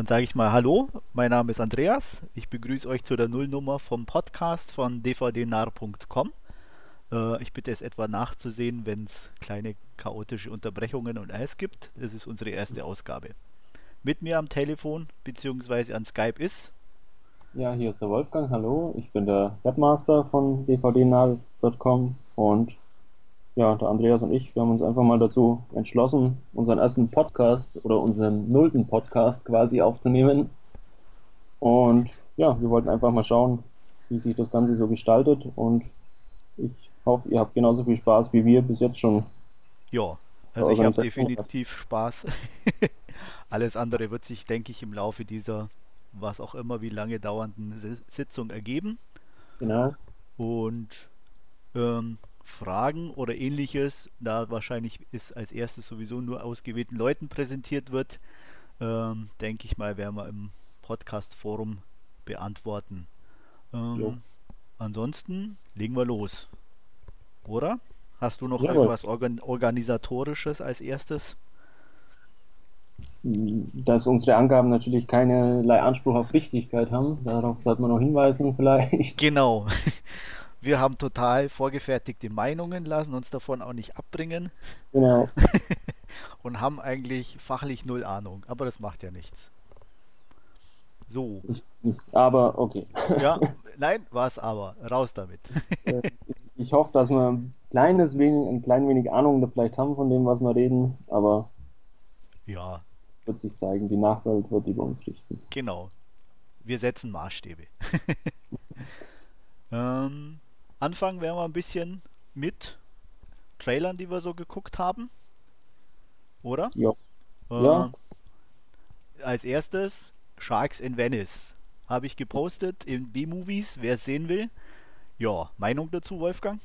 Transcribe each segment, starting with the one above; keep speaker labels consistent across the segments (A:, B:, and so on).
A: Dann sage ich mal Hallo, mein Name ist Andreas. Ich begrüße euch zu der Nullnummer vom Podcast von dvdnar.com. Äh, ich bitte es etwa nachzusehen, wenn es kleine chaotische Unterbrechungen und alles gibt. Das ist unsere erste Ausgabe. Mit mir am Telefon bzw. an Skype ist.
B: Ja, hier ist der Wolfgang. Hallo, ich bin der Webmaster von dvdnar.com und ja, der Andreas und ich, wir haben uns einfach mal dazu entschlossen, unseren ersten Podcast oder unseren nullten Podcast quasi aufzunehmen. Und ja, wir wollten einfach mal schauen, wie sich das Ganze so gestaltet und ich hoffe, ihr habt genauso viel Spaß wie wir bis jetzt schon.
A: Ja, also ich habe definitiv Spaß. Alles andere wird sich, denke ich, im Laufe dieser, was auch immer, wie lange dauernden Sitzung ergeben.
B: Genau.
A: Und ähm, Fragen oder ähnliches, da wahrscheinlich ist als erstes sowieso nur ausgewählten Leuten präsentiert wird, ähm, denke ich mal, werden wir im Podcast-Forum beantworten. Ähm, ansonsten legen wir los. Oder? Hast du noch Jawohl. irgendwas Organ Organisatorisches als erstes?
B: Dass unsere Angaben natürlich keinerlei Anspruch auf Richtigkeit haben. Darauf sollte man noch hinweisen vielleicht.
A: Genau. Wir haben total vorgefertigte Meinungen, lassen uns davon auch nicht abbringen.
B: Genau.
A: und haben eigentlich fachlich null Ahnung, aber das macht ja nichts. So.
B: Aber okay.
A: Ja, nein, was aber. Raus damit.
B: Äh, ich hoffe, dass wir ein kleines wenig, ein klein wenig Ahnung vielleicht haben von dem, was wir reden, aber
A: ja.
B: wird sich zeigen, die Nachwelt wird über uns richten.
A: Genau. Wir setzen Maßstäbe. ähm, Anfangen werden wir ein bisschen mit Trailern, die wir so geguckt haben. Oder?
B: Ja.
A: Äh, ja. Als erstes Sharks in Venice. Habe ich gepostet in B-Movies, wer es sehen will. Ja, Meinung dazu, Wolfgang?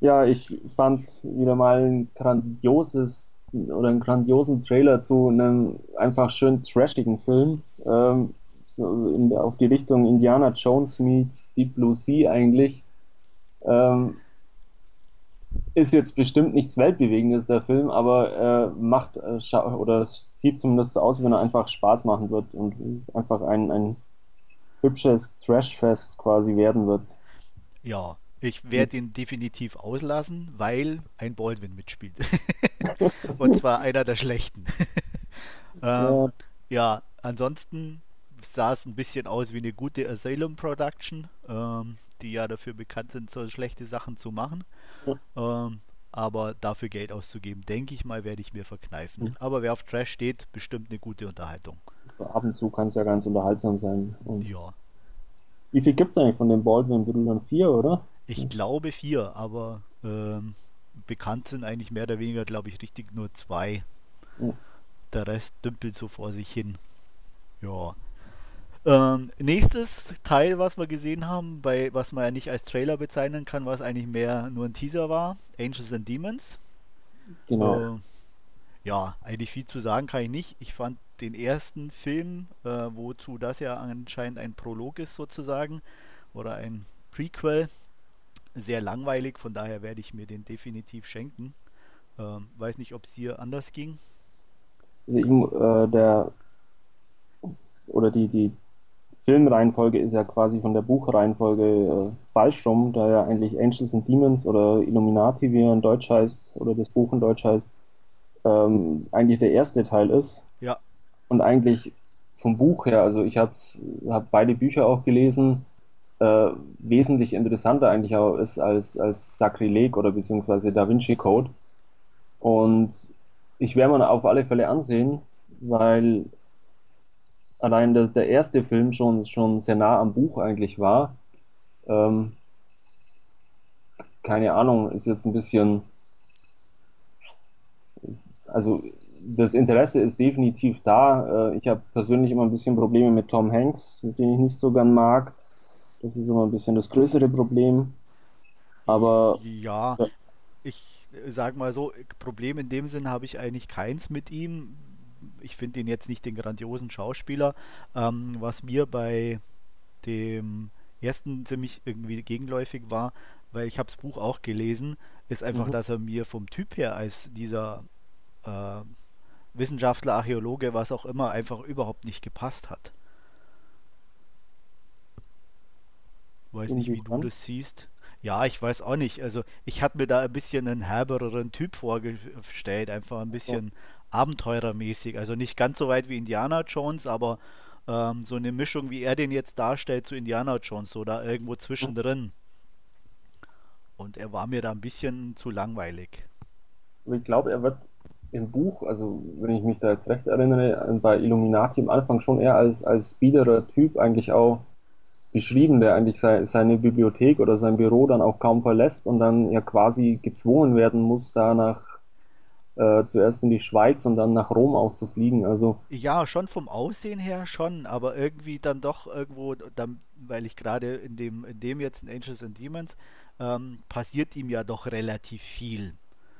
B: Ja, ich fand wieder mal ein grandioses oder einen grandiosen Trailer zu einem einfach schön trashigen Film. Ähm, so in, auf die Richtung Indiana Jones meets Deep Blue Sea eigentlich. Ähm, ist jetzt bestimmt nichts Weltbewegendes, der Film, aber er äh, macht äh, oder sieht zumindest so aus, wie wenn er einfach Spaß machen wird und einfach ein, ein hübsches Trashfest quasi werden wird.
A: Ja, ich werde ihn definitiv auslassen, weil ein Baldwin mitspielt. und zwar einer der schlechten. ähm, ja. ja, ansonsten sah es ein bisschen aus wie eine gute Asylum Production, ähm, die ja dafür bekannt sind, so schlechte Sachen zu machen. Ja. Ähm, aber dafür Geld auszugeben, denke ich mal, werde ich mir verkneifen. Mhm. Aber wer auf Trash steht, bestimmt eine gute Unterhaltung.
B: So ab und zu kann es ja ganz unterhaltsam sein.
A: Und ja.
B: Wie viel gibt es eigentlich von den Baldwin-Brüdern? Vier, oder?
A: Ich glaube vier, aber ähm, bekannt sind eigentlich mehr oder weniger, glaube ich, richtig nur zwei. Ja. Der Rest dümpelt so vor sich hin. Ja. Ähm, nächstes Teil, was wir gesehen haben, bei was man ja nicht als Trailer bezeichnen kann, was eigentlich mehr nur ein Teaser war, Angels and Demons.
B: Genau.
A: Äh, ja, eigentlich viel zu sagen kann ich nicht. Ich fand den ersten Film, äh, wozu das ja anscheinend ein Prolog ist sozusagen, oder ein Prequel, sehr langweilig, von daher werde ich mir den definitiv schenken. Ähm, weiß nicht, ob es dir anders ging.
B: Also, äh, der oder die, die Filmreihenfolge ist ja quasi von der Buchreihenfolge äh, falsch rum, da ja eigentlich Angels and Demons oder Illuminati, wie er in Deutsch heißt, oder das Buch in Deutsch heißt, ähm, eigentlich der erste Teil ist.
A: Ja.
B: Und eigentlich vom Buch her, also ich habe hab beide Bücher auch gelesen, äh, wesentlich interessanter eigentlich auch ist als, als Sakrileg oder beziehungsweise Da Vinci Code. Und ich werde mir auf alle Fälle ansehen, weil allein der, der erste Film schon, schon sehr nah am Buch eigentlich war. Ähm, keine Ahnung, ist jetzt ein bisschen. Also das Interesse ist definitiv da. Äh, ich habe persönlich immer ein bisschen Probleme mit Tom Hanks, den ich nicht so gern mag. Das ist immer ein bisschen das größere Problem. Aber.
A: Ja, ja. ich sag mal so, Problem in dem Sinn habe ich eigentlich keins mit ihm ich finde ihn jetzt nicht den grandiosen Schauspieler. Ähm, was mir bei dem ersten ziemlich irgendwie gegenläufig war, weil ich habe das Buch auch gelesen, ist einfach, mhm. dass er mir vom Typ her als dieser äh, Wissenschaftler, Archäologe, was auch immer, einfach überhaupt nicht gepasst hat. Weiß nicht, wie du das siehst. Ja, ich weiß auch nicht. Also ich hatte mir da ein bisschen einen herbereren Typ vorgestellt, einfach ein bisschen. Abenteurermäßig. Also nicht ganz so weit wie Indiana Jones, aber ähm, so eine Mischung, wie er den jetzt darstellt zu Indiana Jones, da irgendwo zwischendrin. Und er war mir da ein bisschen zu langweilig.
B: Ich glaube, er wird im Buch, also wenn ich mich da jetzt recht erinnere, bei Illuminati am Anfang schon eher als, als biederer Typ eigentlich auch beschrieben, der eigentlich sei, seine Bibliothek oder sein Büro dann auch kaum verlässt und dann ja quasi gezwungen werden muss, da nach äh, zuerst in die Schweiz und dann nach Rom auch zu fliegen. Also
A: ja, schon vom Aussehen her schon, aber irgendwie dann doch irgendwo, dann, weil ich gerade in dem, in dem jetzt in Angels and Demons ähm, passiert ihm ja doch relativ viel.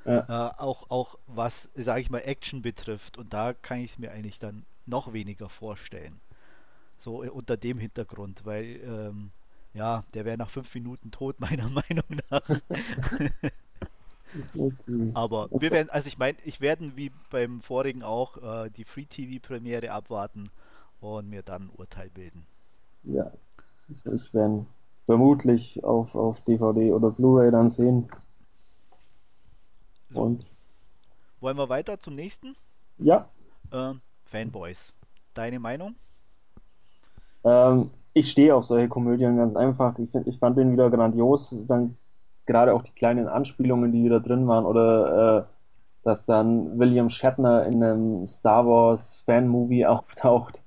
A: Ja. Äh, auch, auch was, sage ich mal, Action betrifft. Und da kann ich es mir eigentlich dann noch weniger vorstellen. So äh, unter dem Hintergrund, weil ähm, ja, der wäre nach fünf Minuten tot, meiner Meinung nach. okay. Aber wir werden, also ich meine, ich werde wie beim vorigen auch äh, die Free TV Premiere abwarten und mir dann ein Urteil bilden.
B: Ja, ich werde vermutlich auf, auf DVD oder Blu-ray dann sehen.
A: So. Und wollen wir weiter zum nächsten?
B: Ja.
A: Äh, Fanboys. Deine Meinung?
B: Ähm, ich stehe auf solche Komödien ganz einfach. Ich, find, ich fand den wieder grandios. Dann gerade auch die kleinen Anspielungen, die wieder drin waren, oder äh, dass dann William Shatner in einem Star Wars Fan-Movie auftaucht.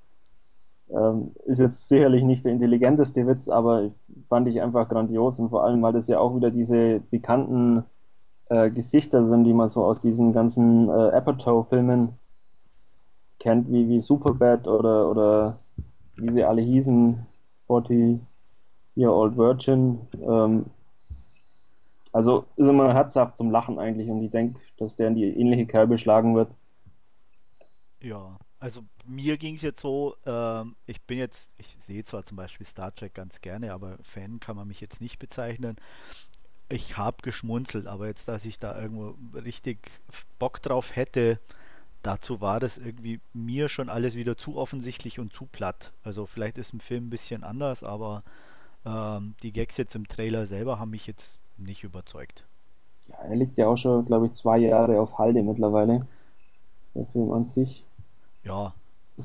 B: Ähm, ist jetzt sicherlich nicht der intelligenteste Witz, aber fand ich einfach grandios und vor allem, weil das ja auch wieder diese bekannten äh, Gesichter sind, die man so aus diesen ganzen äh, Apatow-Filmen kennt, wie, wie Superbad oder, oder wie sie alle hießen, 40 Year Old Virgin. Ähm, also ist immer herzhaft zum Lachen eigentlich und ich denke, dass der in die ähnliche Kerbe schlagen wird.
A: Ja, also mir ging es jetzt so, ähm, ich bin jetzt, ich sehe zwar zum Beispiel Star Trek ganz gerne, aber Fan kann man mich jetzt nicht bezeichnen. Ich habe geschmunzelt, aber jetzt, dass ich da irgendwo richtig Bock drauf hätte, dazu war das irgendwie mir schon alles wieder zu offensichtlich und zu platt. Also vielleicht ist im Film ein bisschen anders, aber ähm, die Gags jetzt im Trailer selber haben mich jetzt nicht überzeugt.
B: Ja, er liegt ja auch schon, glaube ich, zwei Jahre auf Halde mittlerweile. Der Film an sich.
A: Ja.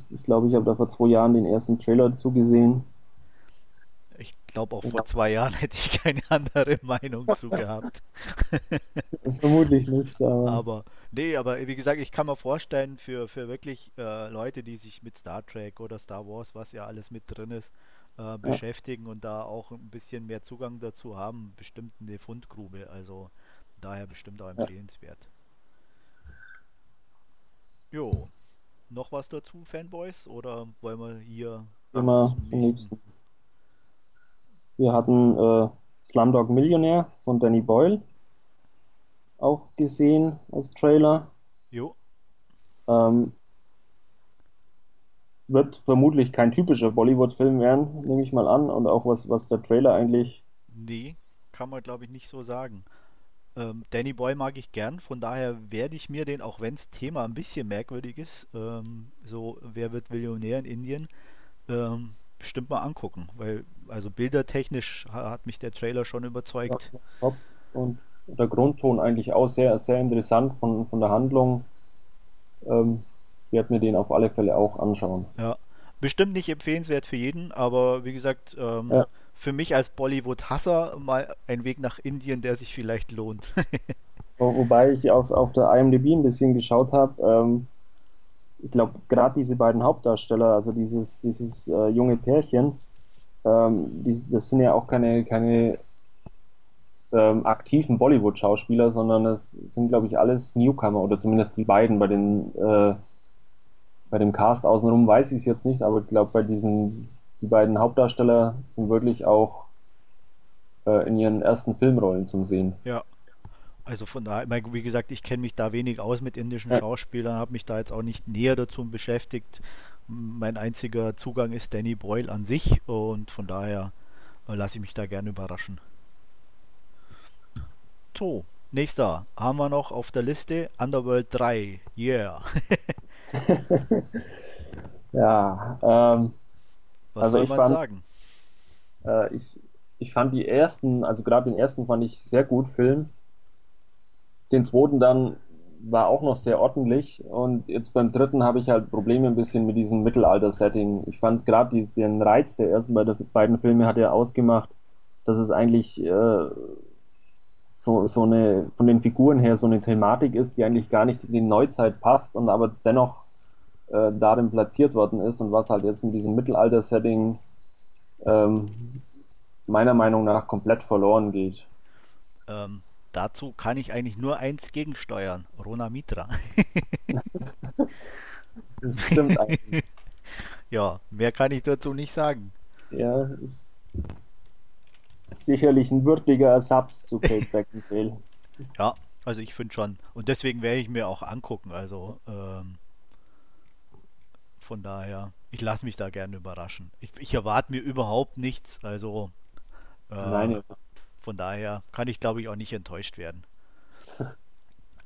B: Ich glaube, ich habe da vor zwei Jahren den ersten Trailer zugesehen.
A: Ich glaube, auch vor zwei Jahren hätte ich keine andere Meinung zu gehabt.
B: Vermutlich nicht,
A: aber. aber. Nee, aber wie gesagt, ich kann mir vorstellen, für, für wirklich äh, Leute, die sich mit Star Trek oder Star Wars, was ja alles mit drin ist, äh, beschäftigen ja. und da auch ein bisschen mehr Zugang dazu haben, bestimmt eine Fundgrube. Also daher bestimmt auch empfehlenswert. Ja. Jo. Noch was dazu, Fanboys? Oder wollen wir hier
B: Immer zum nächsten? Wir hatten äh, Slumdog Millionär von Danny Boyle auch gesehen als Trailer.
A: Jo.
B: Ähm, wird vermutlich kein typischer Bollywood-Film werden, nehme ich mal an. Und auch was, was der Trailer eigentlich.
A: Nee, kann man glaube ich nicht so sagen. Ähm, Danny Boy mag ich gern, von daher werde ich mir den, auch wenn das Thema ein bisschen merkwürdig ist, ähm, so Wer wird Millionär in Indien, ähm, bestimmt mal angucken, weil also bildertechnisch hat mich der Trailer schon überzeugt.
B: Ja, und der Grundton eigentlich auch sehr, sehr interessant von, von der Handlung. Ähm, werde mir den auf alle Fälle auch anschauen.
A: Ja, bestimmt nicht empfehlenswert für jeden, aber wie gesagt, ähm, ja. für mich als Bollywood-Hasser mal ein Weg nach Indien, der sich vielleicht lohnt.
B: Wobei ich auf, auf der IMDb ein bisschen geschaut habe, ähm, ich glaube, gerade diese beiden Hauptdarsteller, also dieses, dieses äh, junge Pärchen, ähm, die, das sind ja auch keine, keine ähm, aktiven Bollywood-Schauspieler, sondern es sind, glaube ich, alles Newcomer oder zumindest die beiden bei den äh, bei dem Cast außenrum weiß ich es jetzt nicht, aber ich glaube, bei diesen die beiden Hauptdarsteller sind wirklich auch äh, in ihren ersten Filmrollen zum Sehen.
A: Ja. Also von daher, wie gesagt, ich kenne mich da wenig aus mit indischen ja. Schauspielern, habe mich da jetzt auch nicht näher dazu beschäftigt. Mein einziger Zugang ist Danny Boyle an sich und von daher äh, lasse ich mich da gerne überraschen. So, nächster haben wir noch auf der Liste Underworld 3. Yeah.
B: ja, ähm,
A: Was
B: also
A: soll
B: ich
A: man
B: fand,
A: sagen?
B: äh, ich, ich fand die ersten, also gerade den ersten fand ich sehr gut, Film. Den zweiten dann war auch noch sehr ordentlich und jetzt beim dritten habe ich halt Probleme ein bisschen mit diesem Mittelalter-Setting. Ich fand gerade den Reiz der ersten beiden, beiden Filme hat ja ausgemacht, dass es eigentlich äh, so, so eine, von den Figuren her so eine Thematik ist, die eigentlich gar nicht in die Neuzeit passt und aber dennoch äh, darin platziert worden ist und was halt jetzt in diesem Mittelalter-Setting ähm, meiner Meinung nach komplett verloren geht.
A: Ähm, dazu kann ich eigentlich nur eins gegensteuern. Rona Mitra.
B: Das stimmt eigentlich.
A: ja, mehr kann ich dazu nicht sagen.
B: Ja, ist sicherlich ein würdiger Ersatz zu Kate Beckinsale.
A: Ja, also ich finde schon. Und deswegen werde ich mir auch angucken. Also ähm, von daher, ich lasse mich da gerne überraschen. Ich, ich erwarte mir überhaupt nichts. Also äh,
B: Nein,
A: von daher kann ich, glaube ich, auch nicht enttäuscht werden.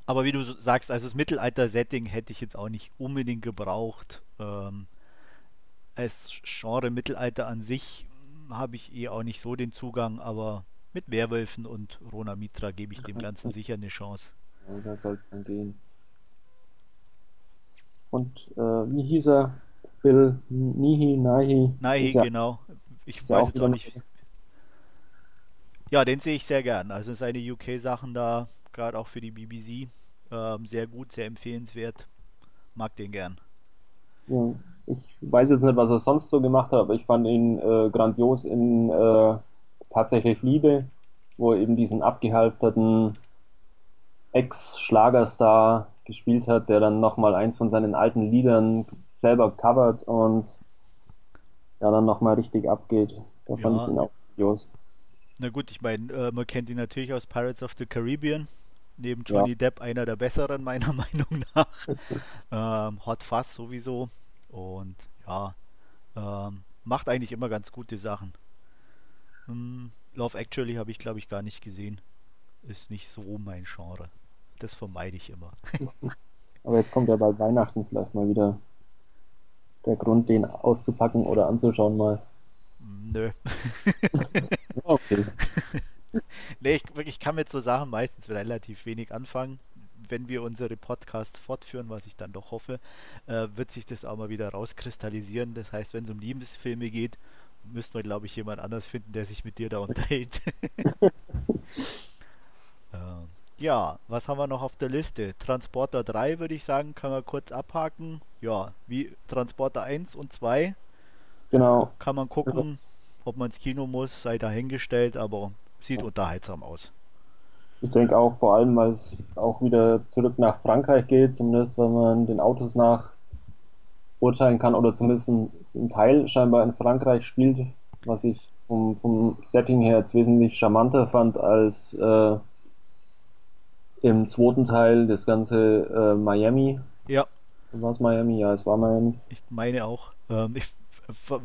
A: Aber wie du sagst, also das Mittelalter-Setting hätte ich jetzt auch nicht unbedingt gebraucht. Ähm, als Genre Mittelalter an sich habe ich eh auch nicht so den Zugang, aber mit Werwölfen und Rona Mitra gebe ich dem Ganzen sicher eine Chance.
B: ja, da soll es dann gehen. Und äh, wie hieß er? Bill Nihi, Nahi?
A: Nahi,
B: ja,
A: genau. Ich weiß
B: auch
A: jetzt auch nicht. Ja, den sehe ich sehr gern. Also seine UK-Sachen da, gerade auch für die BBC, ähm, sehr gut, sehr empfehlenswert. Mag den gern.
B: Ja, ich weiß jetzt nicht, was er sonst so gemacht hat, aber ich fand ihn äh, grandios in äh, Tatsächlich Liebe, wo er eben diesen abgehalfterten Ex-Schlagerstar gespielt hat, der dann nochmal eins von seinen alten Liedern selber covert und ja, dann nochmal richtig abgeht. Da fand
A: Ja.
B: ich ihn auch grandios.
A: Na gut, ich meine, äh, man kennt ihn natürlich aus Pirates of the Caribbean. Neben
B: Ja.
A: Johnny Depp einer der besseren, meiner Meinung nach. ähm, Hot Fuzz sowieso. Und ja, ähm, macht eigentlich immer ganz gute Sachen. Hm, Love Actually habe ich, glaube ich, gar nicht gesehen. Ist nicht so mein Genre. Das vermeide ich immer.
B: Aber jetzt kommt ja bald Weihnachten vielleicht mal wieder der Grund, den auszupacken oder anzuschauen mal.
A: Nö.
B: Okay.
A: Nee, ich, ich kann mit so Sachen meistens relativ wenig anfangen. Wenn wir unsere Podcasts fortführen, was ich dann doch hoffe, äh, wird sich das auch mal wieder rauskristallisieren. Das heißt, wenn es um Liebesfilme geht, müsste man, glaube ich, jemand anders finden, der sich mit dir da unterhält. ähm, ja, was haben wir noch auf der Liste? Transporter 3 würde ich sagen, können wir kurz abhaken. Ja, wie Transporter 1 und 2
B: Genau.
A: kann man gucken, ob man ins Kino muss, sei dahingestellt, aber sieht unterhaltsam aus.
B: Ich denke auch vor allem, weil es auch wieder zurück nach Frankreich geht, zumindest wenn man den Autos nach urteilen kann oder zumindest ein, ein Teil scheinbar in Frankreich spielt, was ich vom, vom Setting her jetzt wesentlich charmanter fand als äh, im zweiten Teil das ganze äh, Miami.
A: Ja,
B: War es Miami? Ja, es war Miami.
A: Ich meine auch. Ähm, ich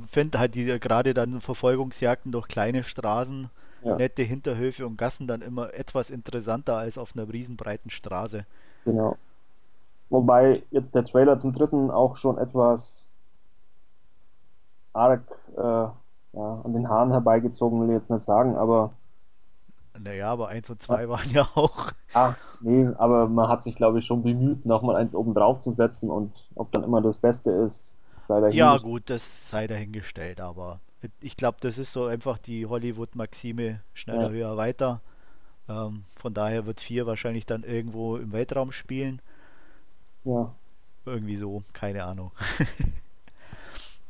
A: finde halt die gerade dann Verfolgungsjagden durch kleine Straßen,
B: Ja.
A: nette Hinterhöfe und Gassen dann immer etwas interessanter als auf einer riesenbreiten Straße.
B: Genau. Wobei jetzt der Trailer zum dritten auch schon etwas arg äh, ja, an den Haaren herbeigezogen, will ich jetzt nicht sagen, aber
A: Naja, aber 1 und 2 waren ja auch.
B: ah, nee, aber man hat sich, glaube ich, schon bemüht, nochmal eins oben drauf zu setzen und ob dann immer das Beste ist, sei
A: Ja,
B: dahingestellt.
A: gut, das sei dahingestellt, aber ich glaube, das ist so einfach die Hollywood-Maxime: schneller,
B: Ja.
A: höher, weiter. Ähm, von daher wird 4 wahrscheinlich dann irgendwo im Weltraum spielen.
B: Ja,
A: Irgendwie so, keine Ahnung.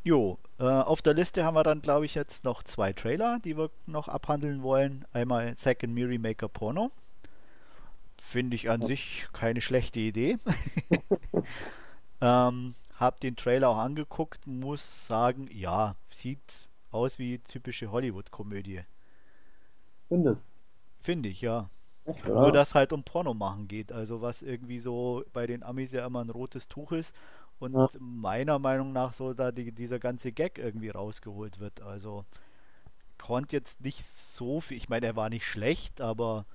A: Jo, äh, auf der Liste haben wir dann, glaube ich, jetzt noch zwei Trailer, die wir noch abhandeln wollen. Einmal Second Me Remaker Porno. Finde ich an sich keine schlechte Idee. ähm, hab den Trailer auch angeguckt, muss sagen, ja, sieht aus wie typische Hollywood-Komödie.
B: findest.
A: Finde ich, ja.
B: Echt,
A: Nur, dass halt um Porno machen geht. Also was irgendwie so bei den Amis ja immer ein rotes Tuch ist und
B: Ja.
A: meiner Meinung nach so da die, dieser ganze Gag irgendwie rausgeholt wird. Also konnte jetzt nicht so viel. Ich meine, er war nicht schlecht, aber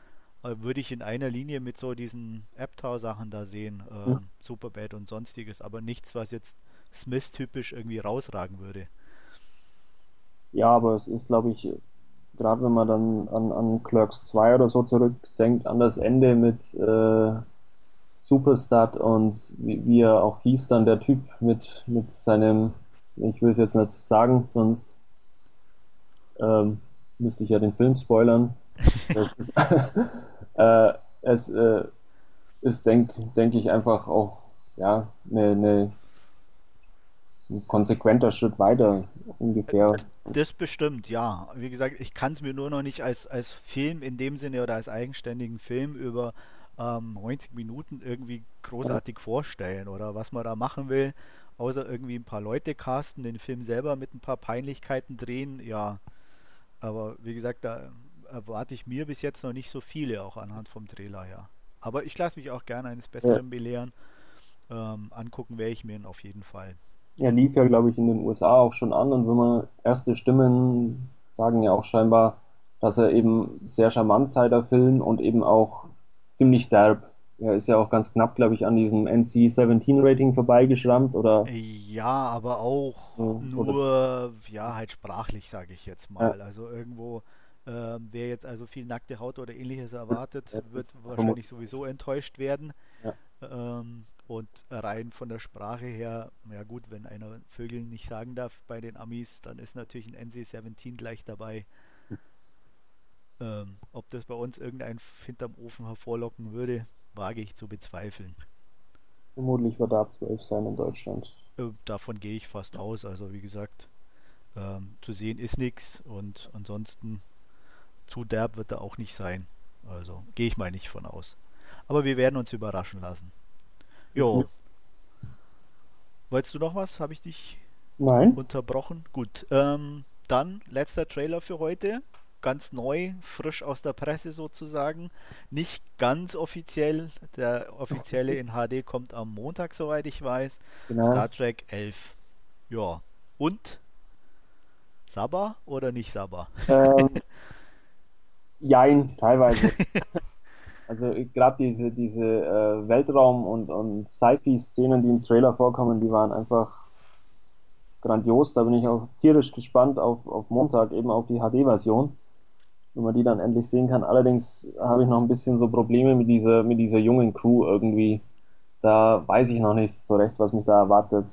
A: äh, würde ich in einer Linie mit so diesen Aptow-Sachen da sehen. Ähm, ja. Superbad und sonstiges, aber nichts, was jetzt Smith-typisch irgendwie rausragen würde.
B: Ja, aber es ist, glaube ich, gerade wenn man dann an, an Clerks 2 oder so zurückdenkt, an das Ende mit äh, Superstar und wie, wie, er auch hieß, dann der Typ mit, mit seinem, ich will es jetzt nicht sagen, sonst ähm, müsste ich ja den Film spoilern. Ist, äh, es äh, ist, denke denk ich, einfach auch ja, eine, eine ein konsequenter Schritt weiter ungefähr.
A: Das bestimmt, ja. Wie gesagt, ich kann es mir nur noch nicht als, als Film in dem Sinne oder als eigenständigen Film über ähm, 90 Minuten irgendwie großartig ja. vorstellen oder was man da machen will, außer irgendwie ein paar Leute casten, den Film selber mit ein paar Peinlichkeiten drehen, ja. Aber wie gesagt, da erwarte ich mir bis jetzt noch nicht so viele, auch anhand vom Trailer her. Aber ich lasse mich auch gerne eines Besseren ja. belehren. Ähm, angucken werde ich mir ihn auf jeden Fall.
B: Er lief ja, glaube ich, in den USA auch schon an und wenn man erste Stimmen sagen ja auch scheinbar, dass er eben sehr charmant sei, der Film, und eben auch ziemlich derb. Er ist ja auch ganz knapp, glaube ich, an diesem NC-17-Rating vorbeigeschrammt, oder?
A: Ja, aber auch ja, nur, ja, halt sprachlich, sage ich jetzt mal. Ja. Also irgendwo, äh, wer jetzt also viel nackte Haut oder ähnliches erwartet, wird wahrscheinlich sowieso enttäuscht werden. Ähm, und rein von der Sprache her, ja gut, wenn einer Vögel nicht sagen darf bei den Amis, dann ist natürlich ein NC-17 gleich dabei. Ähm, ob das bei uns irgendein hinterm Ofen hervorlocken würde, wage ich zu bezweifeln.
B: Vermutlich wird er ab 12 sein in Deutschland.
A: Äh, davon gehe ich fast aus. Also wie gesagt, ähm, zu sehen ist nichts und ansonsten zu derb wird er auch nicht sein. Also gehe ich mal nicht von aus. Aber wir werden uns überraschen lassen. Jo. Wolltest du noch was? Habe ich dich
B: Nein.
A: unterbrochen? Gut. Ähm, dann letzter Trailer für heute. Ganz neu, frisch aus der Presse sozusagen. Nicht ganz offiziell. Der offizielle in HD kommt am Montag, soweit ich weiß. Genau. Star Trek 11. Ja. Und? Sabba oder nicht Sabba?
B: Ähm, jein, teilweise. Also gerade diese, diese äh, Weltraum- und, und Sci-Fi-Szenen, die im Trailer vorkommen, die waren einfach grandios. Da bin ich auch tierisch gespannt auf, auf Montag, eben auf die HD-Version, wenn man die dann endlich sehen kann. Allerdings habe ich noch ein bisschen so Probleme mit dieser, mit dieser jungen Crew irgendwie. Da weiß ich noch nicht so recht, was mich da erwartet.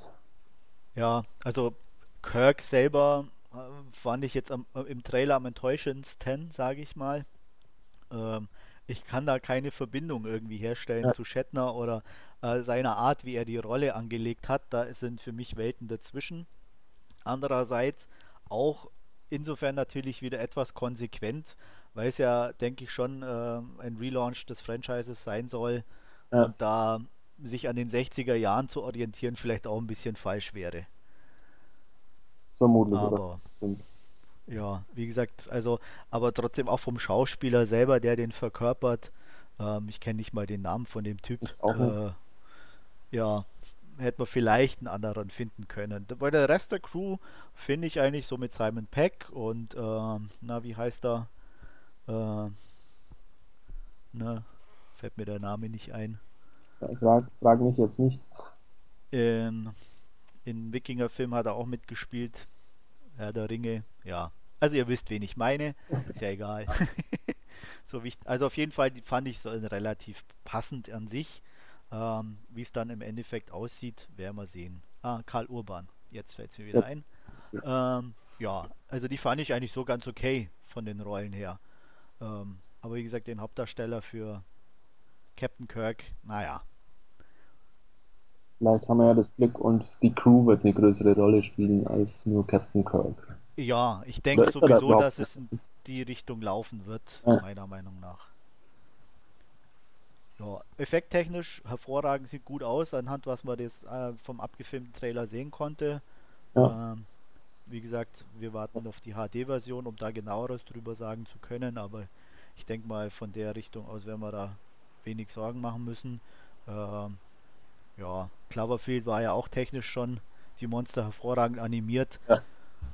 A: Ja, also Kirk selber äh, fand ich jetzt am, im Trailer am enttäuschendsten, sage ich mal. Ähm, ich kann da keine Verbindung irgendwie herstellen ja. zu Shatner oder äh, seiner Art, wie er die Rolle angelegt hat. Da sind für mich Welten dazwischen. Andererseits auch insofern natürlich wieder etwas konsequent, weil es ja, denke ich, schon äh, ein Relaunch des Franchises sein soll ja. und da sich an den 60er Jahren zu orientieren vielleicht auch ein bisschen falsch wäre.
B: Vermutlich.
A: Aber, ja, wie gesagt, also, aber trotzdem auch vom Schauspieler selber, der den verkörpert. Ähm, ich kenne nicht mal den Namen von dem Typ. Äh, ja, hätte man vielleicht einen anderen finden können. Bei der Rest der Crew finde ich eigentlich so mit Simon Peck und, äh, na, wie heißt er? Äh, na, fällt mir der Name nicht ein.
B: frag, frag mich jetzt nicht.
A: In, in Wikinger-Film hat er auch mitgespielt. Herr der Ringe, ja, also ihr wisst, wen ich meine. Ist ja egal. so wichtig. Also auf jeden Fall fand ich so relativ passend an sich. Ähm, Wie es dann im Endeffekt aussieht, werden wir sehen. Ah, Karl Urban. Jetzt fällt es mir wieder ein. Ähm, ja, also die fand ich eigentlich so ganz okay von den Rollen her. Ähm, aber wie gesagt, den Hauptdarsteller für Captain Kirk, naja.
B: Vielleicht haben wir ja das Glück und die Crew wird eine größere Rolle spielen als nur Captain Kirk.
A: Ja, ich denke sowieso, dass es in die Richtung laufen wird, ja. meiner Meinung nach. Ja, effekttechnisch hervorragend, sieht gut aus, anhand was man das äh, vom abgefilmten Trailer sehen konnte. Ja. Ähm, wie gesagt, wir warten auf die HD-Version, um da genaueres drüber sagen zu können, aber ich denke mal, von der Richtung aus werden wir da wenig Sorgen machen müssen. Ähm, ja, Cloverfield war ja auch technisch schon die Monster hervorragend animiert. Ja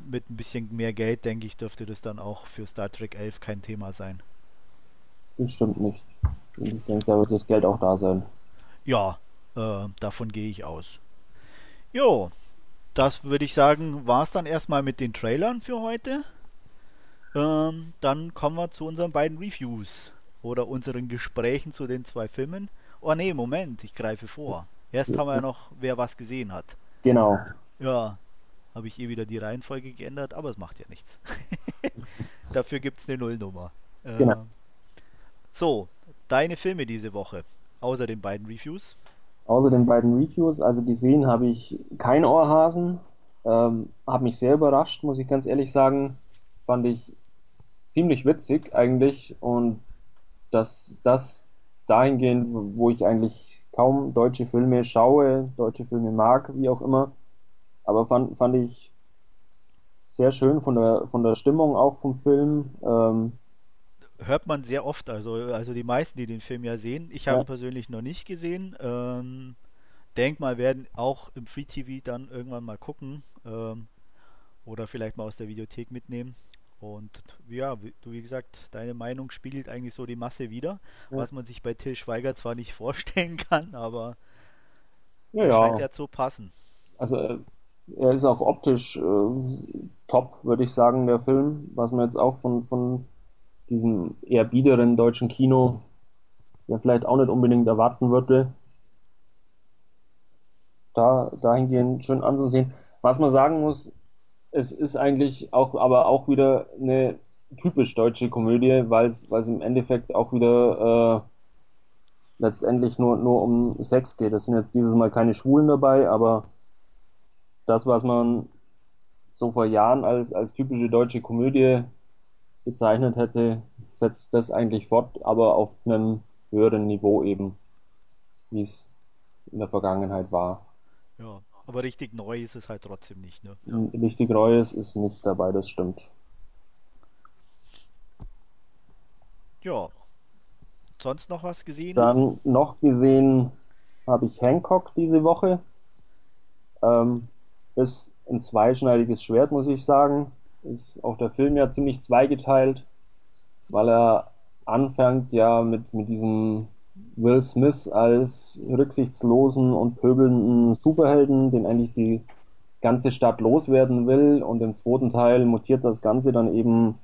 A: mit ein bisschen mehr Geld, denke ich, dürfte das dann auch für Star Trek 11 kein Thema sein.
B: Bestimmt nicht. Ich denke, da wird das Geld auch da sein.
A: Ja, äh, davon gehe ich aus. Jo, das würde ich sagen, war es dann erstmal mit den Trailern für heute. Ähm, dann kommen wir zu unseren beiden Reviews oder unseren Gesprächen zu den zwei Filmen. Oh nee, Moment, ich greife vor. Erst haben wir ja noch, wer was gesehen hat.
B: Genau.
A: Ja, habe ich eh wieder die Reihenfolge geändert, aber es macht ja nichts. Dafür gibt es eine Nullnummer. Äh, genau. So, deine Filme diese Woche, außer den beiden Reviews.
B: Außer den beiden Reviews, also gesehen habe ich kein Ohrhasen. Ähm, habe mich sehr überrascht, muss ich ganz ehrlich sagen. Fand ich ziemlich witzig eigentlich und dass das dahingehend, wo ich eigentlich kaum deutsche Filme schaue, deutsche Filme mag, wie auch immer, aber fand, fand ich sehr schön von der, von der Stimmung auch vom Film. Ähm,
A: Hört man sehr oft, also, also die meisten, die den Film ja sehen. Ich habe ja. ihn persönlich noch nicht gesehen. Ähm, denk mal, werden auch im Free TV dann irgendwann mal gucken ähm, oder vielleicht mal aus der Videothek mitnehmen. Und ja, wie, du wie gesagt, deine Meinung spiegelt eigentlich so die Masse wieder, ja. was man sich bei Till Schweiger zwar nicht vorstellen kann, aber
B: ja,
A: scheint ja zu passen.
B: Also äh, er ist auch optisch äh, top, würde ich sagen, der Film, was man jetzt auch von, von diesem eher biederen deutschen Kino ja vielleicht auch nicht unbedingt erwarten würde. Da dahingehend schön anzusehen. Was man sagen muss, es ist eigentlich auch, aber auch wieder eine typisch deutsche Komödie, weil es, im Endeffekt auch wieder äh, letztendlich nur, nur um Sex geht. Es sind jetzt dieses Mal keine Schwulen dabei, aber das, was man so vor Jahren als, als typische deutsche Komödie bezeichnet hätte, setzt das eigentlich fort, aber auf einem höheren Niveau eben, wie es in der Vergangenheit war.
A: Ja, aber richtig neu ist es halt trotzdem nicht, ne?
B: Richtig Neues ist nicht dabei, das stimmt.
A: Ja. Sonst noch was gesehen?
B: Dann noch gesehen habe ich Hancock diese Woche. Ähm, ist ein zweischneidiges Schwert, muss ich sagen. Ist auch der Film ja ziemlich zweigeteilt, weil er anfängt ja mit, mit diesem Will Smith als rücksichtslosen und pöbelnden Superhelden, den eigentlich die ganze Stadt loswerden will. Und im zweiten Teil mutiert das Ganze dann eben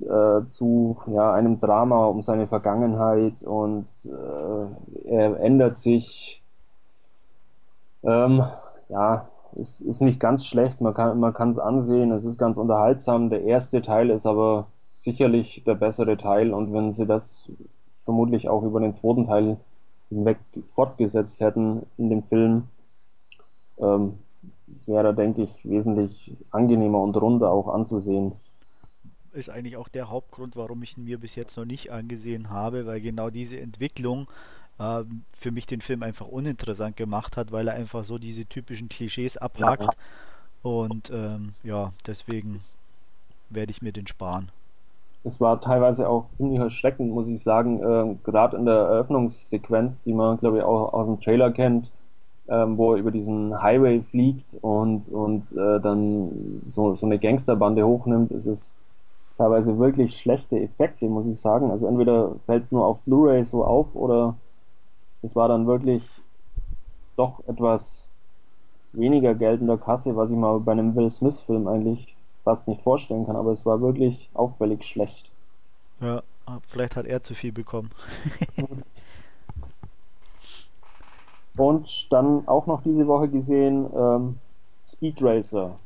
B: äh, zu ja, einem Drama um seine Vergangenheit und äh, er ändert sich. Ähm, ja, es ist nicht ganz schlecht, man kann man kann es ansehen, es ist ganz unterhaltsam. Der erste Teil ist aber sicherlich der bessere Teil und wenn sie das vermutlich auch über den zweiten Teil hinweg fortgesetzt hätten in dem Film, ähm, wäre, denke ich, wesentlich angenehmer und runder auch anzusehen.
A: Ist eigentlich auch der Hauptgrund, warum ich ihn mir bis jetzt noch nicht angesehen habe, weil genau diese Entwicklung äh, für mich den Film einfach uninteressant gemacht hat, weil er einfach so diese typischen Klischees abhakt. Und ähm, ja, deswegen werde ich mir den sparen.
B: Es war teilweise auch ziemlich erschreckend, muss ich sagen, äh, gerade in der Eröffnungssequenz, die man, glaube ich, auch aus dem Trailer kennt, ähm, wo er über diesen Highway fliegt und, und äh, dann so, so eine Gangsterbande hochnimmt, ist es teilweise wirklich schlechte Effekte, muss ich sagen. Also entweder fällt es nur auf Blu-ray so auf oder es war dann wirklich doch etwas weniger Geld in der Kasse, was ich mal bei einem Will Smith-Film eigentlich fast nicht vorstellen kann, aber es war wirklich auffällig schlecht.
A: Ja, vielleicht hat er zu viel bekommen.
B: Und dann auch noch diese Woche gesehen ähm, Speed Racer.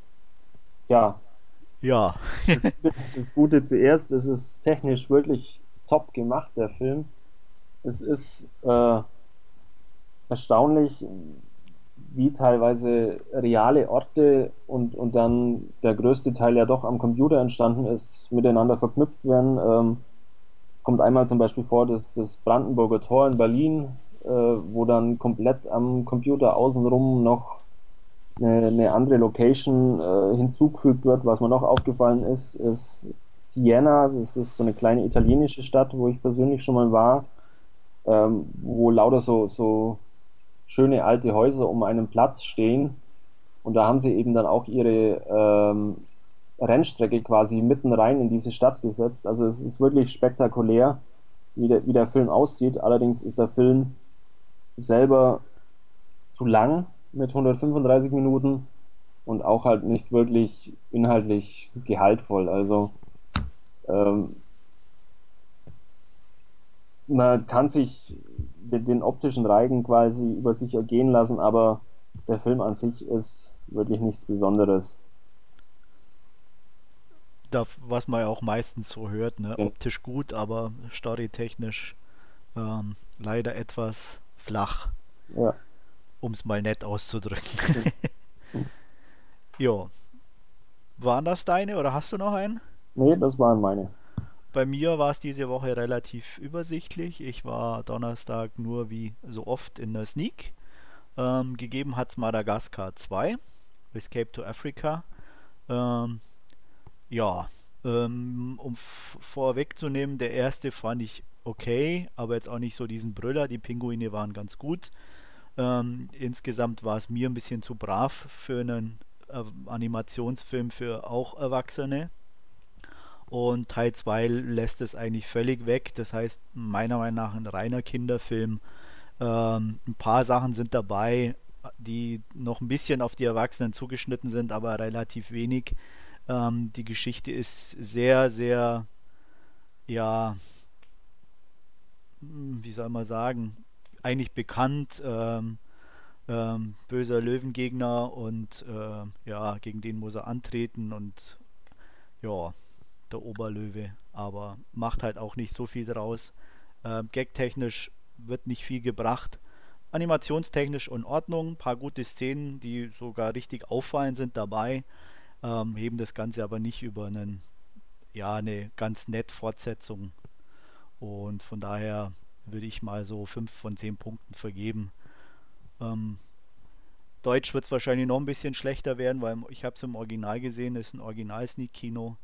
A: Ja.
B: das, das Gute zuerst, es ist technisch wirklich top gemacht, der Film. Es ist äh, erstaunlich, wie teilweise reale Orte und, und dann der größte Teil ja doch am Computer entstanden ist, miteinander verknüpft werden. Ähm, es kommt einmal zum Beispiel vor, dass das Brandenburger Tor in Berlin, äh, wo dann komplett am Computer außenrum noch eine, eine andere Location äh, hinzugefügt wird. Was mir noch aufgefallen ist, ist Siena, das ist so eine kleine italienische Stadt, wo ich persönlich schon mal war, ähm, wo lauter so, so schöne alte Häuser um einen Platz stehen. Und da haben sie eben dann auch ihre ähm, Rennstrecke quasi mitten rein in diese Stadt gesetzt. Also es ist wirklich spektakulär. wie der, wie der Film aussieht. Allerdings ist der Film selber zu lang mit 135 Minuten und auch halt nicht wirklich inhaltlich gehaltvoll. Also ähm, man kann sich den optischen Reigen quasi über sich ergehen lassen, aber der Film an sich ist wirklich nichts Besonderes.
A: Da, was man ja auch meistens so hört, ne? Ja. optisch gut, aber storytechnisch ähm, leider etwas flach. Ja. Um es mal nett auszudrücken. ja. Waren das deine oder hast du noch einen?
B: Nee, das waren meine.
A: Bei mir war es diese Woche relativ übersichtlich. Ich war Donnerstag nur wie so oft in der Sneak. Ähm, gegeben hat es Madagaskar 2, Escape to Africa. Ähm, ja, ähm, um vorwegzunehmen, der erste fand ich okay, aber jetzt auch nicht so diesen Brüller. Die Pinguine waren ganz gut. Ähm, insgesamt war es mir ein bisschen zu brav für einen äh, Animationsfilm für auch Erwachsene. Und Teil 2 lässt es eigentlich völlig weg. Das heißt, meiner Meinung nach ein reiner Kinderfilm. Ähm, ein paar Sachen sind dabei, die noch ein bisschen auf die Erwachsenen zugeschnitten sind, aber relativ wenig. Ähm, die Geschichte ist sehr, sehr, ja, hm, wie soll man sagen, eigentlich bekannt. Ähm, ähm, böser Löwengegner und äh, ja, gegen den muss er antreten und ja, der Oberlöwe, aber macht halt auch nicht so viel draus. Ähm, Gagtechnisch wird nicht viel gebracht. Animationstechnisch in Ordnung, ein paar gute Szenen, die sogar richtig auffallen, sind dabei, ähm, heben das Ganze aber nicht über einen, ja, eine ganz nett Fortsetzung. Und von daher würde ich mal so 5 von 10 Punkten vergeben. Ähm, Deutsch wird es wahrscheinlich noch ein bisschen schlechter werden, weil ich habe es im Original gesehen, ist ein Original-Sneak-Kino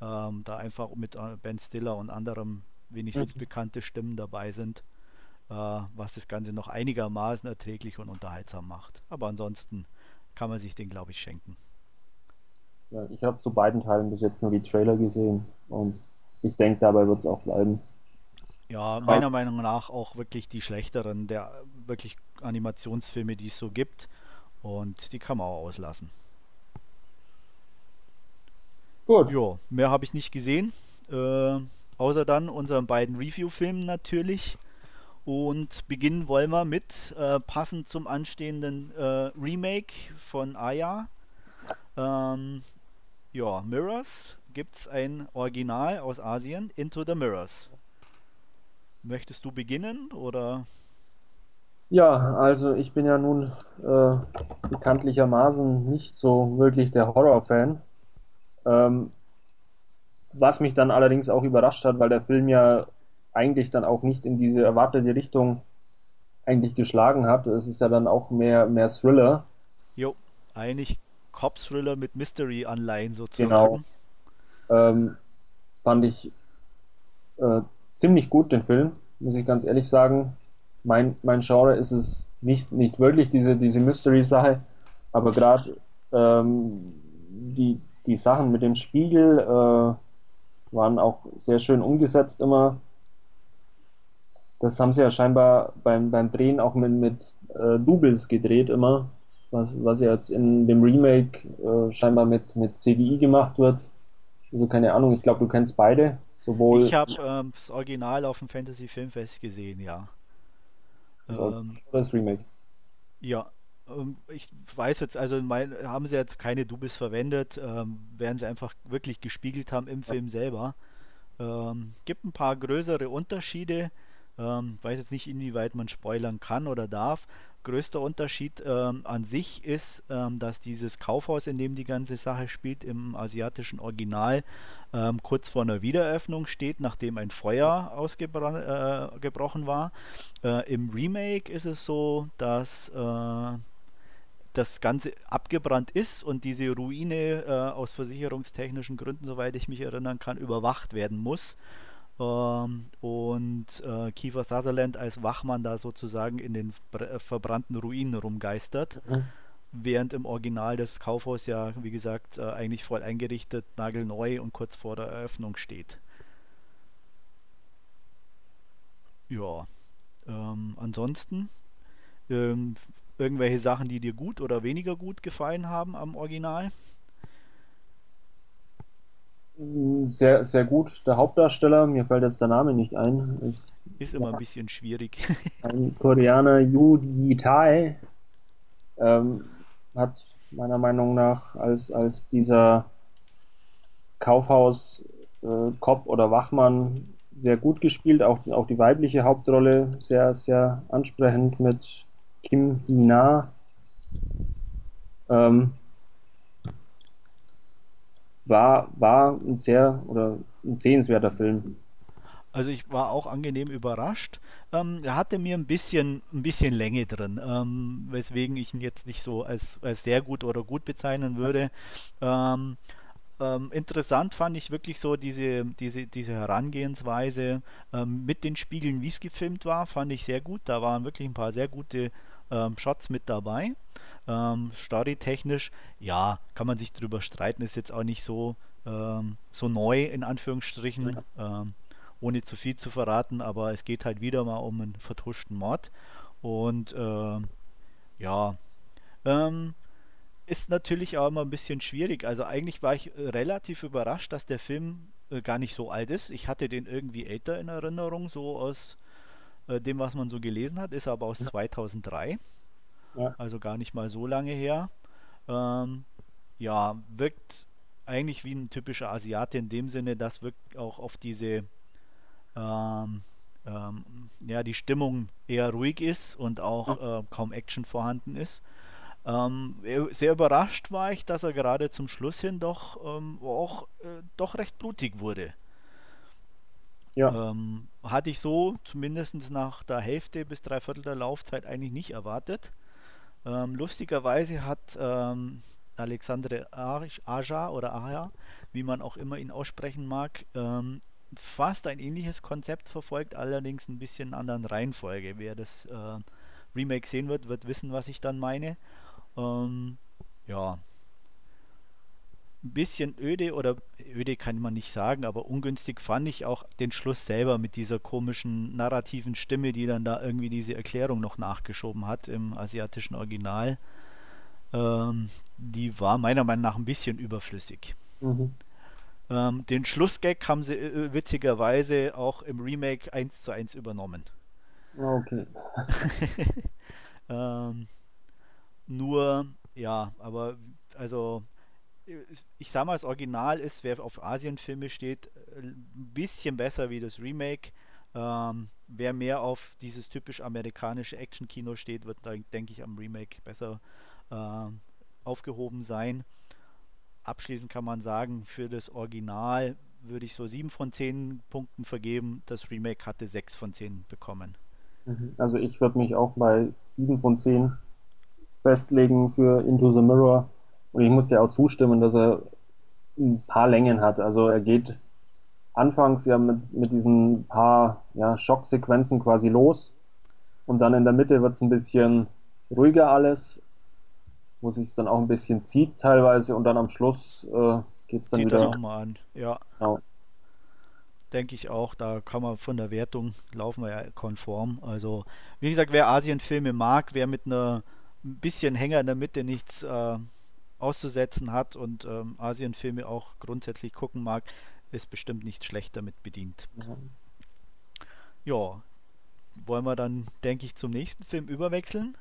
A: ähm, da einfach mit äh, Ben Stiller und anderem wenigstens mhm. bekannte Stimmen dabei sind, äh, was das Ganze noch einigermaßen erträglich und unterhaltsam macht. Aber ansonsten kann man sich den, glaube ich, schenken.
B: Ja, ich habe zu beiden Teilen bis jetzt nur die Trailer gesehen und ich denke, dabei wird es auch bleiben.
A: Ja, meiner Meinung nach auch wirklich die schlechteren der wirklich Animationsfilme, die es so gibt. Und die kann man auch auslassen. Gut. Ja, mehr habe ich nicht gesehen. Äh, außer dann unseren beiden Review-Filmen natürlich. Und beginnen wollen wir mit, äh, passend zum anstehenden äh, Remake von Aya. Ähm, ja, Mirrors gibt es ein Original aus Asien, Into the Mirrors. Möchtest du beginnen oder?
B: Ja, also ich bin ja nun äh, bekanntlichermaßen nicht so wirklich der Horror-Fan. Ähm, was mich dann allerdings auch überrascht hat, weil der Film ja eigentlich dann auch nicht in diese erwartete Richtung eigentlich geschlagen hat. Es ist ja dann auch mehr, mehr Thriller.
A: Jo, eigentlich Cop-Thriller mit Mystery-Anleihen sozusagen.
B: Genau. Ähm, fand ich äh, ziemlich gut, den Film, muss ich ganz ehrlich sagen. Mein, mein Genre ist es nicht, nicht wirklich, diese, diese Mystery-Sache, aber gerade ähm, die, die Sachen mit dem Spiegel äh, waren auch sehr schön umgesetzt immer. Das haben sie ja scheinbar beim, beim Drehen auch mit, mit äh, Doubles gedreht immer, was, was jetzt in dem Remake äh, scheinbar mit, mit CGI gemacht wird. Also keine Ahnung, ich glaube, du kennst beide.
A: Sowohl ich habe ähm, das Original auf dem Fantasy Filmfest gesehen, ja.
B: Also, ähm, das Remake.
A: Ja, ich weiß jetzt, also mein, haben sie jetzt keine Doubles verwendet, ähm, werden sie einfach wirklich gespiegelt haben im Film selber. Ähm, gibt ein paar größere Unterschiede. Ähm, weiß jetzt nicht, inwieweit man spoilern kann oder darf größter Unterschied ähm, an sich ist, ähm, dass dieses Kaufhaus, in dem die ganze Sache spielt, im asiatischen Original ähm, kurz vor einer Wiedereröffnung steht, nachdem ein Feuer ausgebrochen äh, war. Äh, Im Remake ist es so, dass äh, das Ganze abgebrannt ist und diese Ruine äh, aus versicherungstechnischen Gründen, soweit ich mich erinnern kann, überwacht werden muss. Ähm, und äh, Kiefer Sutherland als Wachmann da sozusagen in den äh, verbrannten Ruinen rumgeistert. Mhm. Während im Original das Kaufhaus ja, wie gesagt, äh, eigentlich voll eingerichtet, nagelneu und kurz vor der Eröffnung steht. Ja. Ähm, ansonsten ähm, irgendwelche Sachen, die dir gut oder weniger gut gefallen haben am Original?
B: Sehr, sehr gut. Der Hauptdarsteller, mir fällt jetzt der Name nicht ein,
A: ist, ist immer ein bisschen schwierig.
B: ein Koreaner, Yu Yi-tai, ähm, hat meiner Meinung nach als, als dieser Kaufhaus-Cop äh, oder Wachmann sehr gut gespielt. Auch, auch die weibliche Hauptrolle sehr, sehr ansprechend mit Kim Hee-na. Ähm, war, war ein sehr oder ein sehenswerter Film.
A: Also ich war auch angenehm überrascht. Ähm, er hatte mir ein bisschen, ein bisschen Länge drin, ähm, weswegen ich ihn jetzt nicht so als, als sehr gut oder gut bezeichnen würde. Ähm, ähm interessant fand ich wirklich so diese, diese, diese Herangehensweise ähm, mit den Spiegeln, wie es gefilmt war, fand ich sehr gut. Da waren wirklich ein paar sehr gute ähm, Shots mit dabei. Ähm, Story-technisch, ja, kann man sich drüber streiten, ist jetzt auch nicht so, ähm, so neu in Anführungsstrichen, ähm, ohne zu viel zu verraten, aber es geht halt wieder mal um einen vertuschten Mord. Und äh, ja, ähm, ist natürlich auch immer ein bisschen schwierig. Also eigentlich war ich relativ überrascht, dass der Film äh, gar nicht so alt ist. Ich hatte den irgendwie älter in Erinnerung, so aus äh, dem, was man so gelesen hat, ist aber aus ja. 2003. Ja. Also gar nicht mal so lange her. Ähm, ja, wirkt eigentlich wie ein typischer Asiate in dem Sinne, dass wirkt auch auf diese ähm, ähm, ja, die Stimmung eher ruhig ist und auch äh, kaum Action vorhanden ist. Ähm, sehr überrascht war ich, dass er gerade zum Schluss hin doch ähm, auch äh, doch recht blutig wurde. Ja. Ähm, hatte ich so zumindest nach der Hälfte bis drei Viertel der Laufzeit eigentlich nicht erwartet. Ähm, lustigerweise hat ähm, Alexandre Aja oder Aja, wie man auch immer ihn aussprechen mag, ähm, fast ein ähnliches Konzept verfolgt, allerdings ein bisschen anderen Reihenfolge. Wer das äh, Remake sehen wird, wird wissen, was ich dann meine. Ähm, ja, ein bisschen öde oder öde kann man nicht sagen, aber ungünstig fand ich auch den Schluss selber mit dieser komischen narrativen Stimme, die dann da irgendwie diese Erklärung noch nachgeschoben hat im asiatischen Original. Ähm, die war meiner Meinung nach ein bisschen überflüssig. Mhm. Ähm, den Schlussgag haben sie äh, witzigerweise auch im Remake 1 zu 1 übernommen.
B: Okay.
A: ähm, nur, ja, aber also ich sag mal, das Original ist, wer auf Asienfilme steht, ein bisschen besser wie das Remake. Ähm, wer mehr auf dieses typisch amerikanische Action-Kino steht, wird, denke ich, am Remake besser äh, aufgehoben sein. Abschließend kann man sagen, für das Original würde ich so 7 von 10 Punkten vergeben. Das Remake hatte 6 von 10 bekommen.
B: Mhm. Also ich würde mich auch bei 7 von 10 festlegen für Into the Mirror. Und ich muss ja auch zustimmen, dass er ein paar Längen hat. Also er geht anfangs ja mit, mit diesen paar ja, Schocksequenzen quasi los. Und dann in der Mitte wird es ein bisschen ruhiger alles, wo sich dann auch ein bisschen zieht teilweise. Und dann am Schluss äh, geht es dann Zieht wieder.
A: Dann nochmal an, ja. Genau. Denke ich auch, da kann man von der Wertung laufen wir ja konform. Also, wie gesagt, wer Asienfilme mag, wer mit einer ein bisschen Hänger in der Mitte nichts äh, auszusetzen hat und ähm, Asienfilme auch grundsätzlich gucken mag, ist bestimmt nicht schlecht damit bedient. Ja. ja, wollen wir dann, denke ich, zum nächsten Film überwechseln.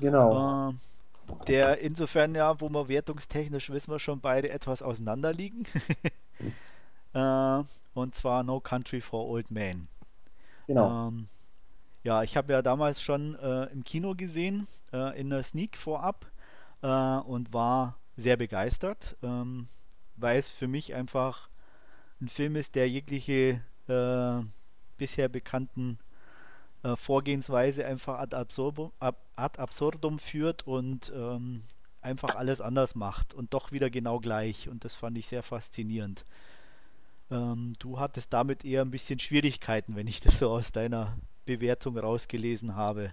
B: Genau.
A: Äh, der insofern ja, wo wir wertungstechnisch wissen wir schon beide etwas auseinander liegen. äh, und zwar No Country for Old Men. Genau. Ähm, ja, ich habe ja damals schon äh, im Kino gesehen, äh, in der Sneak vorab äh, und war sehr begeistert, ähm, weil es für mich einfach ein Film ist, der jegliche äh, bisher bekannten äh, Vorgehensweise einfach ad absurdum, ad absurdum führt und ähm, einfach alles anders macht und doch wieder genau gleich. Und das fand ich sehr faszinierend. Ähm, du hattest damit eher ein bisschen Schwierigkeiten, wenn ich das so aus deiner Bewertung rausgelesen habe.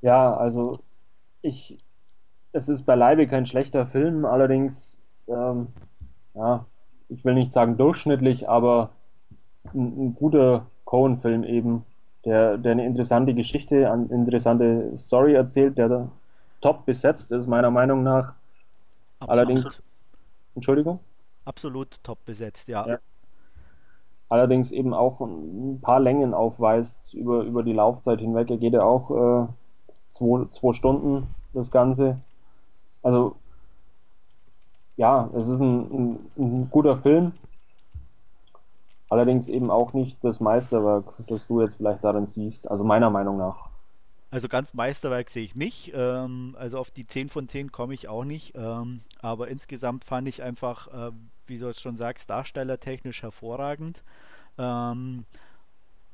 B: Ja, also ich es ist beileibe kein schlechter Film, allerdings, ähm, ja, ich will nicht sagen durchschnittlich, aber ein, ein guter Cohen-Film eben. der, der eine interessante Geschichte, eine interessante Story erzählt, der top besetzt ist, meiner Meinung nach. Absolut. Allerdings, Entschuldigung?
A: Absolut top besetzt, ja. ja.
B: Allerdings eben auch ein paar Längen aufweist über, über die Laufzeit hinweg. Er geht ja auch äh, zwei, zwei Stunden, das Ganze. Also, ja, es ist ein, ein, ein guter Film. Allerdings eben auch nicht das Meisterwerk, das du jetzt vielleicht darin siehst. Also meiner Meinung nach.
A: Also ganz Meisterwerk sehe ich nicht. Ähm, also auf die 10 von 10 komme ich auch nicht. Ähm, aber insgesamt fand ich einfach, äh, wie du es schon sagst, darstellertechnisch hervorragend. Ähm,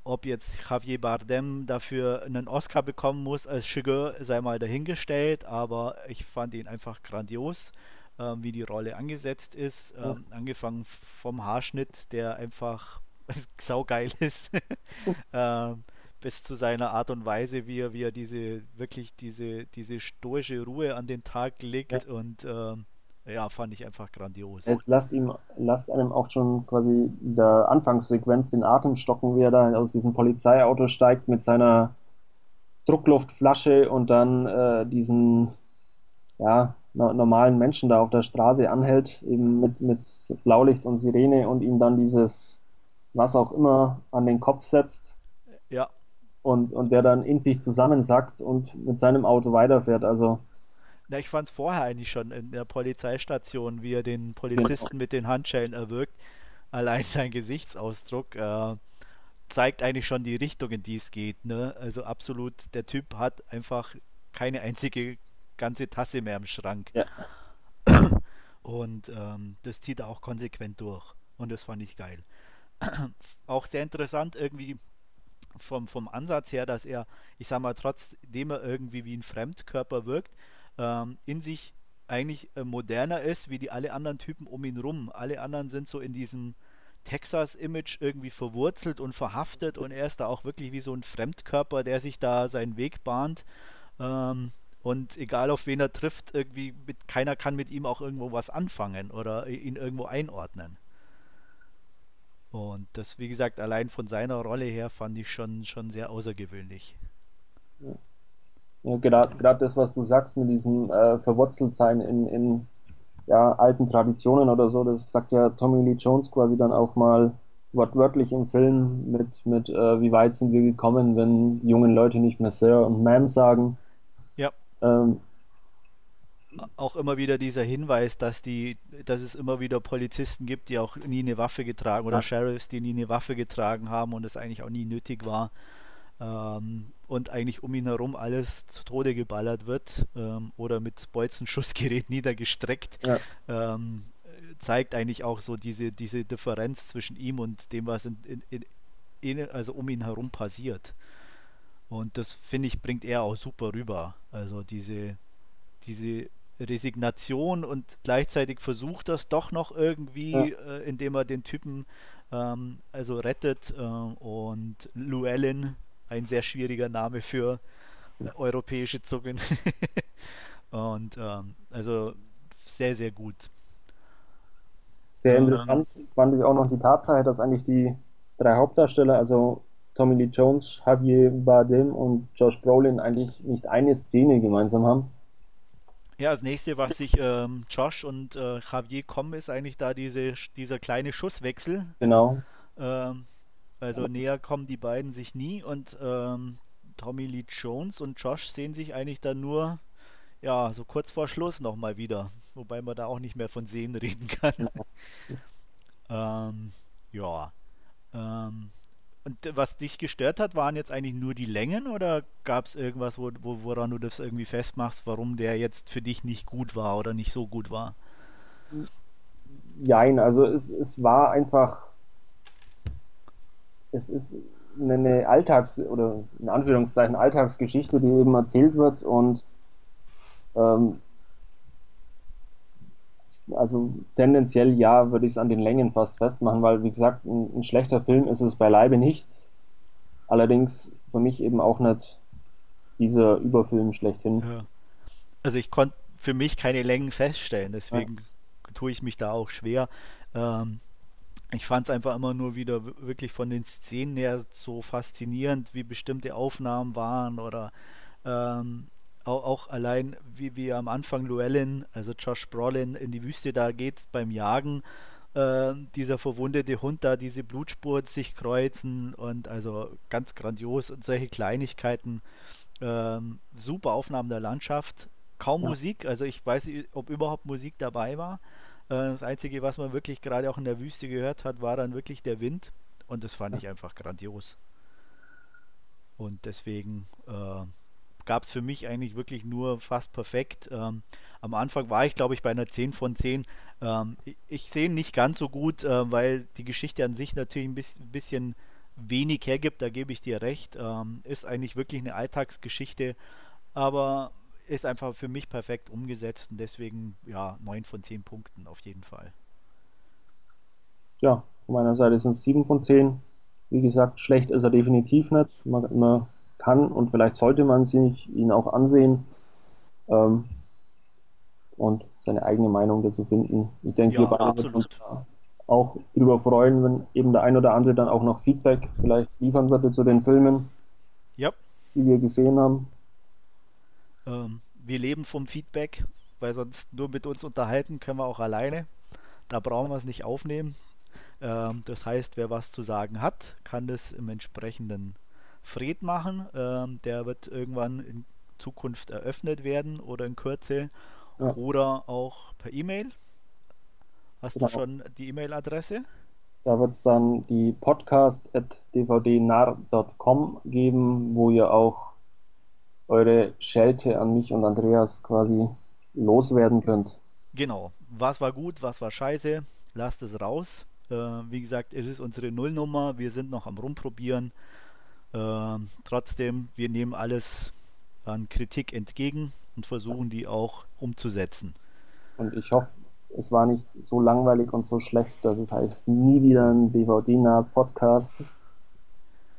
A: ob jetzt Javier Bardem dafür einen Oscar bekommen muss als Sugar, sei mal dahingestellt, aber ich fand ihn einfach grandios, äh, wie die Rolle angesetzt ist. Ja. Ähm, angefangen vom Haarschnitt, der einfach saugeil ist. ähm, bis zu seiner Art und Weise, wie er, wie er diese wirklich diese, diese stoische Ruhe an den Tag legt ja. und ähm, ja, fand ich einfach grandios.
B: Es lasst ihm, lasst einem auch schon quasi in der Anfangssequenz den Atem stocken, wie er da aus diesem Polizeiauto steigt mit seiner Druckluftflasche und dann äh, diesen ja, normalen Menschen da auf der Straße anhält, eben mit, mit Blaulicht und Sirene und ihm dann dieses, was auch immer, an den Kopf setzt.
A: Ja
B: und, und der dann in sich zusammensackt und mit seinem Auto weiterfährt. Also
A: na, ich fand es vorher eigentlich schon in der Polizeistation, wie er den Polizisten mit den Handschellen erwürgt. Allein sein Gesichtsausdruck äh, zeigt eigentlich schon die Richtung, in die es geht. Ne? Also absolut, der Typ hat einfach keine einzige ganze Tasse mehr im Schrank. Ja. Und ähm, das zieht er auch konsequent durch. Und das fand ich geil. auch sehr interessant irgendwie vom, vom Ansatz her, dass er, ich sag mal, trotzdem er irgendwie wie ein Fremdkörper wirkt, ähm, in sich eigentlich äh, moderner ist wie die alle anderen Typen um ihn rum. Alle anderen sind so in diesem Texas-Image irgendwie verwurzelt und verhaftet und er ist da auch wirklich wie so ein Fremdkörper, der sich da seinen Weg bahnt. Ähm, und egal auf wen er trifft, irgendwie mit, keiner kann mit ihm auch irgendwo was anfangen oder ihn irgendwo einordnen. Und das, wie gesagt, allein von seiner Rolle her fand ich schon, schon sehr außergewöhnlich.
B: Ja, ja gerade das, was du sagst mit diesem äh, Verwurzeltsein in, in ja, alten Traditionen oder so, das sagt ja Tommy Lee Jones quasi dann auch mal wortwörtlich im Film mit, mit äh, wie weit sind wir gekommen, wenn die jungen Leute nicht mehr Sir und Ma'am sagen.
A: Ja. Ähm, auch immer wieder dieser Hinweis, dass die, dass es immer wieder Polizisten gibt, die auch nie eine Waffe getragen oder ja. Sheriffs, die nie eine Waffe getragen haben und es eigentlich auch nie nötig war. Ähm, und eigentlich um ihn herum alles zu Tode geballert wird ähm, oder mit Bolzenschussgerät niedergestreckt, ja. ähm, zeigt eigentlich auch so diese, diese Differenz zwischen ihm und dem, was in, in, in, also um ihn herum passiert. Und das finde ich bringt er auch super rüber. Also diese, diese Resignation und gleichzeitig versucht das doch noch irgendwie, ja. äh, indem er den Typen ähm, also rettet äh, und Llewellyn, ein sehr schwieriger Name für äh, europäische Zungen. und ähm, also sehr, sehr gut.
B: Sehr ähm, interessant ähm, fand ich auch noch die Tatsache, dass eigentlich die drei Hauptdarsteller, also Tommy Lee Jones, Javier Bardem und Josh Brolin eigentlich nicht eine Szene gemeinsam haben.
A: Ja, das nächste, was sich ähm, Josh und äh, Javier kommen, ist eigentlich da diese, dieser kleine Schusswechsel.
B: Genau.
A: Ähm, also näher kommen die beiden sich nie und ähm, Tommy Lee Jones und Josh sehen sich eigentlich dann nur, ja, so kurz vor Schluss nochmal wieder. Wobei man da auch nicht mehr von Sehen reden kann. Ja. ähm, ja. Ähm, und was dich gestört hat, waren jetzt eigentlich nur die Längen oder gab es irgendwas, wo, wo, woran du das irgendwie festmachst, warum der jetzt für dich nicht gut war oder nicht so gut war?
B: Nein, also es, es war einfach, es ist eine Alltags- oder in Anführungszeichen Alltagsgeschichte, die eben erzählt wird und ähm, also tendenziell ja, würde ich es an den Längen fast festmachen, weil wie gesagt, ein, ein, schlechter Film ist es beileibe nicht. Allerdings für mich eben auch nicht dieser Überfilm schlechthin. Ja.
A: Also ich konnte für mich keine Längen feststellen, deswegen ja. tue ich mich da auch schwer. Ähm, ich fand es einfach immer nur wieder wirklich von den Szenen her so faszinierend, wie bestimmte Aufnahmen waren oder ähm, auch, auch, allein wie, wie am Anfang Llewellyn, also Josh Brolin, in die Wüste da geht beim Jagen. Äh, dieser verwundete Hund da, diese Blutspur sich kreuzen und also ganz grandios und solche Kleinigkeiten. Ähm, super Aufnahmen der Landschaft, kaum ja. Musik, also ich weiß nicht, ob überhaupt Musik dabei war. Äh, das Einzige, was man wirklich gerade auch in der Wüste gehört hat, war dann wirklich der Wind. Und das fand ich einfach grandios. Und deswegen äh, gab es für mich eigentlich wirklich nur fast perfekt. Ähm, am Anfang war ich, glaube ich, bei einer 10 von 10. Ähm, ich, ich sehe ihn nicht ganz so gut, äh, weil die Geschichte an sich natürlich ein bisschen, bisschen wenig hergibt, da gebe ich dir recht. Ähm, ist eigentlich wirklich eine Alltagsgeschichte, aber ist einfach für mich perfekt umgesetzt und deswegen ja 9 von 10 Punkten auf jeden Fall.
B: Ja, von meiner Seite sind es 7 von 10. Wie gesagt, schlecht ist er definitiv nicht. Man, man kann und vielleicht sollte man sich ihn auch ansehen ähm, und seine eigene Meinung dazu finden. Ich denke, ja, wir beide würden uns auch darüber freuen, wenn eben der ein oder andere dann auch noch Feedback vielleicht liefern würde zu den Filmen,
A: ja.
B: die wir gesehen haben.
A: Ähm, wir leben vom Feedback, weil sonst nur mit uns unterhalten können wir auch alleine. Da brauchen wir es nicht aufnehmen. Ähm, das heißt, wer was zu sagen hat, kann das im entsprechenden Fred machen. Ähm, der wird irgendwann in Zukunft eröffnet werden oder in Kürze ja. oder auch per E-Mail. Hast genau. du schon die E-Mail-Adresse?
B: Da wird es dann die podcast.dvdnar.com geben, wo ihr auch eure Schelte an mich und Andreas quasi loswerden könnt.
A: Genau. Was war gut, was war scheiße, lasst es raus. Äh, wie gesagt, es ist unsere Nullnummer, wir sind noch am Rumprobieren. Äh, trotzdem, wir nehmen alles an Kritik entgegen und versuchen die auch umzusetzen.
B: Und ich hoffe, es war nicht so langweilig und so schlecht, dass es heißt, nie wieder ein DVD-Podcast.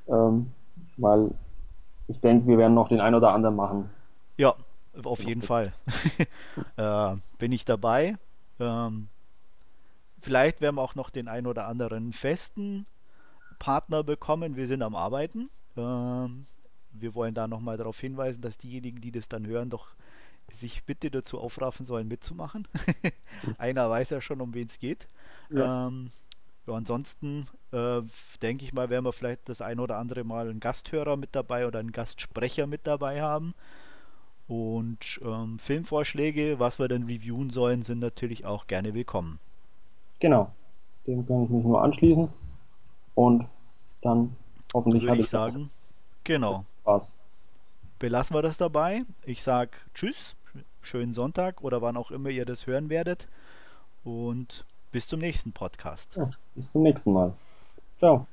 B: Ähm, weil ich denke, wir werden noch den ein oder anderen machen.
A: Ja, auf jeden Fall. äh, bin ich dabei. Ähm, vielleicht werden wir auch noch den ein oder anderen festen Partner bekommen. Wir sind am Arbeiten. Ähm, wir wollen da nochmal darauf hinweisen, dass diejenigen, die das dann hören, doch sich bitte dazu aufraffen sollen, mitzumachen. Einer weiß ja schon, um wen es geht. Ja. Ähm, ja, ansonsten äh, denke ich mal, werden wir vielleicht das ein oder andere Mal einen Gasthörer mit dabei oder einen Gastsprecher mit dabei haben. Und ähm, Filmvorschläge, was wir denn reviewen sollen, sind natürlich auch gerne willkommen.
B: Genau, dem kann ich mich nur anschließen. Und dann hoffentlich
A: würde ich sagen, genau.
B: Spaß.
A: Belassen wir das dabei. Ich sage Tschüss, schönen Sonntag oder wann auch immer ihr das hören werdet. Und bis zum nächsten Podcast. Ja,
B: bis zum nächsten Mal. Ciao.